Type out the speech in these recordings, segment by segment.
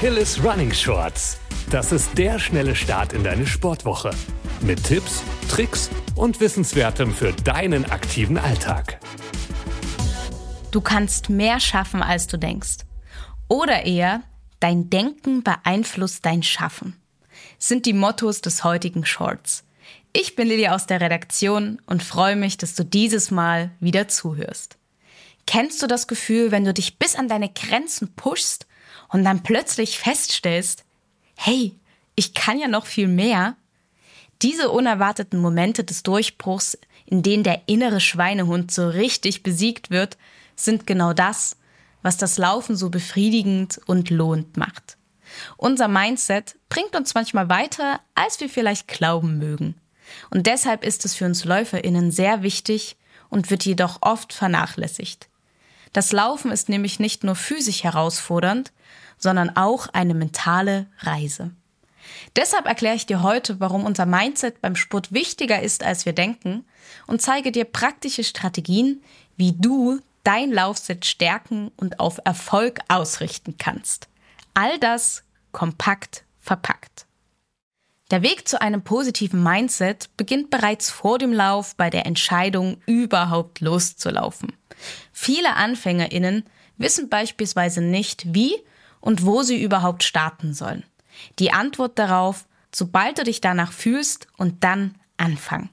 Achilles Running Shorts. Das ist der schnelle Start in deine Sportwoche. Mit Tipps, Tricks und Wissenswertem für deinen aktiven Alltag. Du kannst mehr schaffen, als du denkst. Oder eher, dein Denken beeinflusst dein Schaffen. Sind die Mottos des heutigen Shorts. Ich bin Lilly aus der Redaktion und freue mich, dass du dieses Mal wieder zuhörst. Kennst du das Gefühl, wenn du dich bis an deine Grenzen pushst und dann plötzlich feststellst, hey, ich kann ja noch viel mehr? Diese unerwarteten Momente des Durchbruchs, in denen der innere Schweinehund so richtig besiegt wird, sind genau das, was das Laufen so befriedigend und lohnend macht. Unser Mindset bringt uns manchmal weiter, als wir vielleicht glauben mögen. Und deshalb ist es für uns Läuferinnen sehr wichtig und wird jedoch oft vernachlässigt. Das Laufen ist nämlich nicht nur physisch herausfordernd, sondern auch eine mentale Reise. Deshalb erkläre ich dir heute, warum unser Mindset beim Sport wichtiger ist, als wir denken und zeige dir praktische Strategien, wie du dein Laufset stärken und auf Erfolg ausrichten kannst. All das kompakt verpackt. Der Weg zu einem positiven Mindset beginnt bereits vor dem Lauf bei der Entscheidung, überhaupt loszulaufen. Viele Anfängerinnen wissen beispielsweise nicht, wie und wo sie überhaupt starten sollen. Die Antwort darauf, sobald du dich danach fühlst und dann anfangen.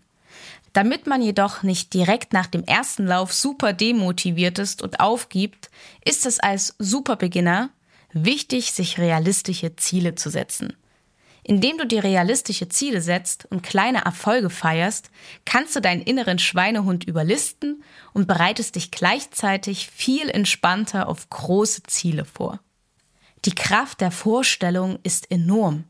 Damit man jedoch nicht direkt nach dem ersten Lauf super demotiviert ist und aufgibt, ist es als Superbeginner wichtig, sich realistische Ziele zu setzen. Indem du dir realistische Ziele setzt und kleine Erfolge feierst, kannst du deinen inneren Schweinehund überlisten und bereitest dich gleichzeitig viel entspannter auf große Ziele vor. Die Kraft der Vorstellung ist enorm.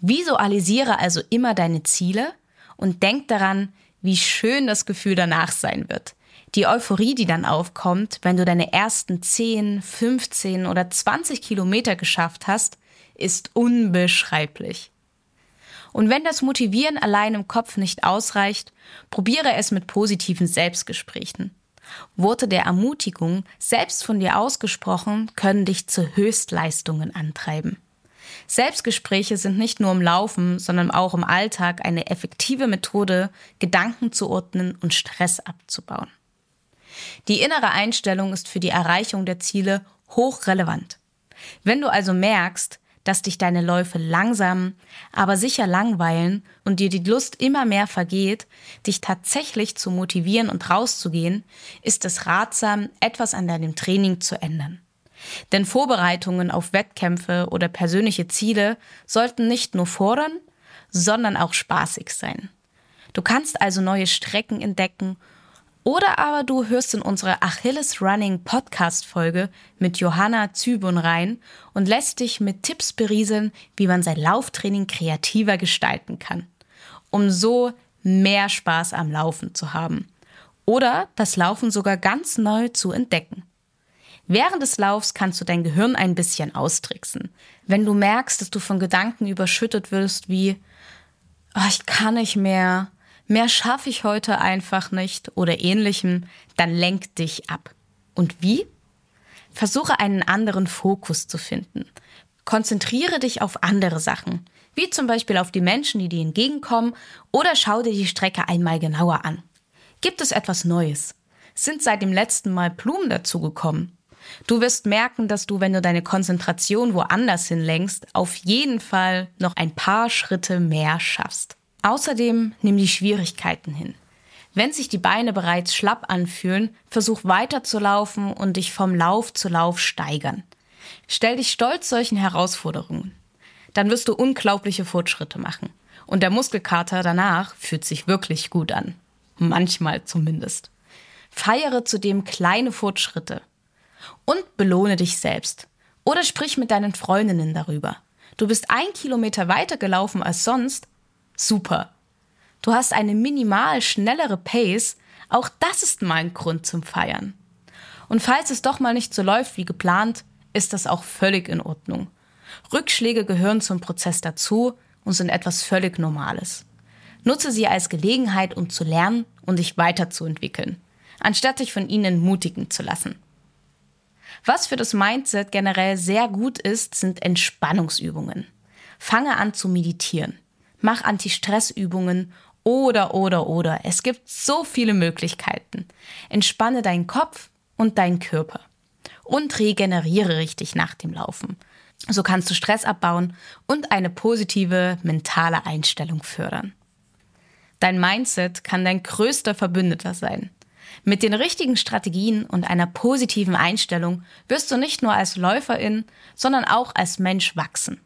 Visualisiere also immer deine Ziele und denk daran, wie schön das Gefühl danach sein wird. Die Euphorie, die dann aufkommt, wenn du deine ersten 10, 15 oder 20 Kilometer geschafft hast, ist unbeschreiblich. Und wenn das Motivieren allein im Kopf nicht ausreicht, probiere es mit positiven Selbstgesprächen. Worte der Ermutigung, selbst von dir ausgesprochen, können dich zu Höchstleistungen antreiben. Selbstgespräche sind nicht nur im Laufen, sondern auch im Alltag eine effektive Methode, Gedanken zu ordnen und Stress abzubauen. Die innere Einstellung ist für die Erreichung der Ziele hochrelevant. Wenn du also merkst, dass dich deine Läufe langsam, aber sicher langweilen und dir die Lust immer mehr vergeht, dich tatsächlich zu motivieren und rauszugehen, ist es ratsam, etwas an deinem Training zu ändern. Denn Vorbereitungen auf Wettkämpfe oder persönliche Ziele sollten nicht nur fordern, sondern auch spaßig sein. Du kannst also neue Strecken entdecken oder aber du hörst in unsere Achilles Running Podcast Folge mit Johanna Zübun rein und lässt dich mit Tipps berieseln, wie man sein Lauftraining kreativer gestalten kann, um so mehr Spaß am Laufen zu haben oder das Laufen sogar ganz neu zu entdecken. Während des Laufs kannst du dein Gehirn ein bisschen austricksen. Wenn du merkst, dass du von Gedanken überschüttet wirst wie, oh, ich kann nicht mehr, mehr schaffe ich heute einfach nicht oder ähnlichem, dann lenk dich ab. Und wie? Versuche einen anderen Fokus zu finden. Konzentriere dich auf andere Sachen, wie zum Beispiel auf die Menschen, die dir entgegenkommen, oder schau dir die Strecke einmal genauer an. Gibt es etwas Neues? Sind seit dem letzten Mal Blumen dazugekommen? Du wirst merken, dass du, wenn du deine Konzentration woanders hinlenkst, auf jeden Fall noch ein paar Schritte mehr schaffst. Außerdem nimm die Schwierigkeiten hin. Wenn sich die Beine bereits schlapp anfühlen, versuch weiter zu laufen und dich vom Lauf zu Lauf steigern. Stell dich stolz solchen Herausforderungen. Dann wirst du unglaubliche Fortschritte machen. Und der Muskelkater danach fühlt sich wirklich gut an. Manchmal zumindest. Feiere zudem kleine Fortschritte. Und belohne dich selbst. Oder sprich mit deinen Freundinnen darüber. Du bist ein Kilometer weiter gelaufen als sonst Super. Du hast eine minimal schnellere Pace, auch das ist mal ein Grund zum Feiern. Und falls es doch mal nicht so läuft wie geplant, ist das auch völlig in Ordnung. Rückschläge gehören zum Prozess dazu und sind etwas völlig Normales. Nutze sie als Gelegenheit, um zu lernen und dich weiterzuentwickeln, anstatt dich von ihnen mutigen zu lassen. Was für das Mindset generell sehr gut ist, sind Entspannungsübungen. Fange an zu meditieren. Mach Anti-Stress-Übungen oder, oder, oder. Es gibt so viele Möglichkeiten. Entspanne deinen Kopf und deinen Körper. Und regeneriere richtig nach dem Laufen. So kannst du Stress abbauen und eine positive mentale Einstellung fördern. Dein Mindset kann dein größter Verbündeter sein. Mit den richtigen Strategien und einer positiven Einstellung wirst du nicht nur als Läuferin, sondern auch als Mensch wachsen.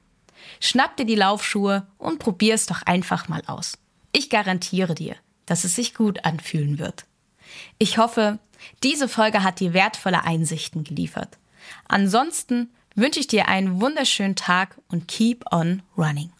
Schnapp dir die Laufschuhe und probier es doch einfach mal aus. Ich garantiere dir, dass es sich gut anfühlen wird. Ich hoffe, diese Folge hat dir wertvolle Einsichten geliefert. Ansonsten wünsche ich dir einen wunderschönen Tag und keep on running.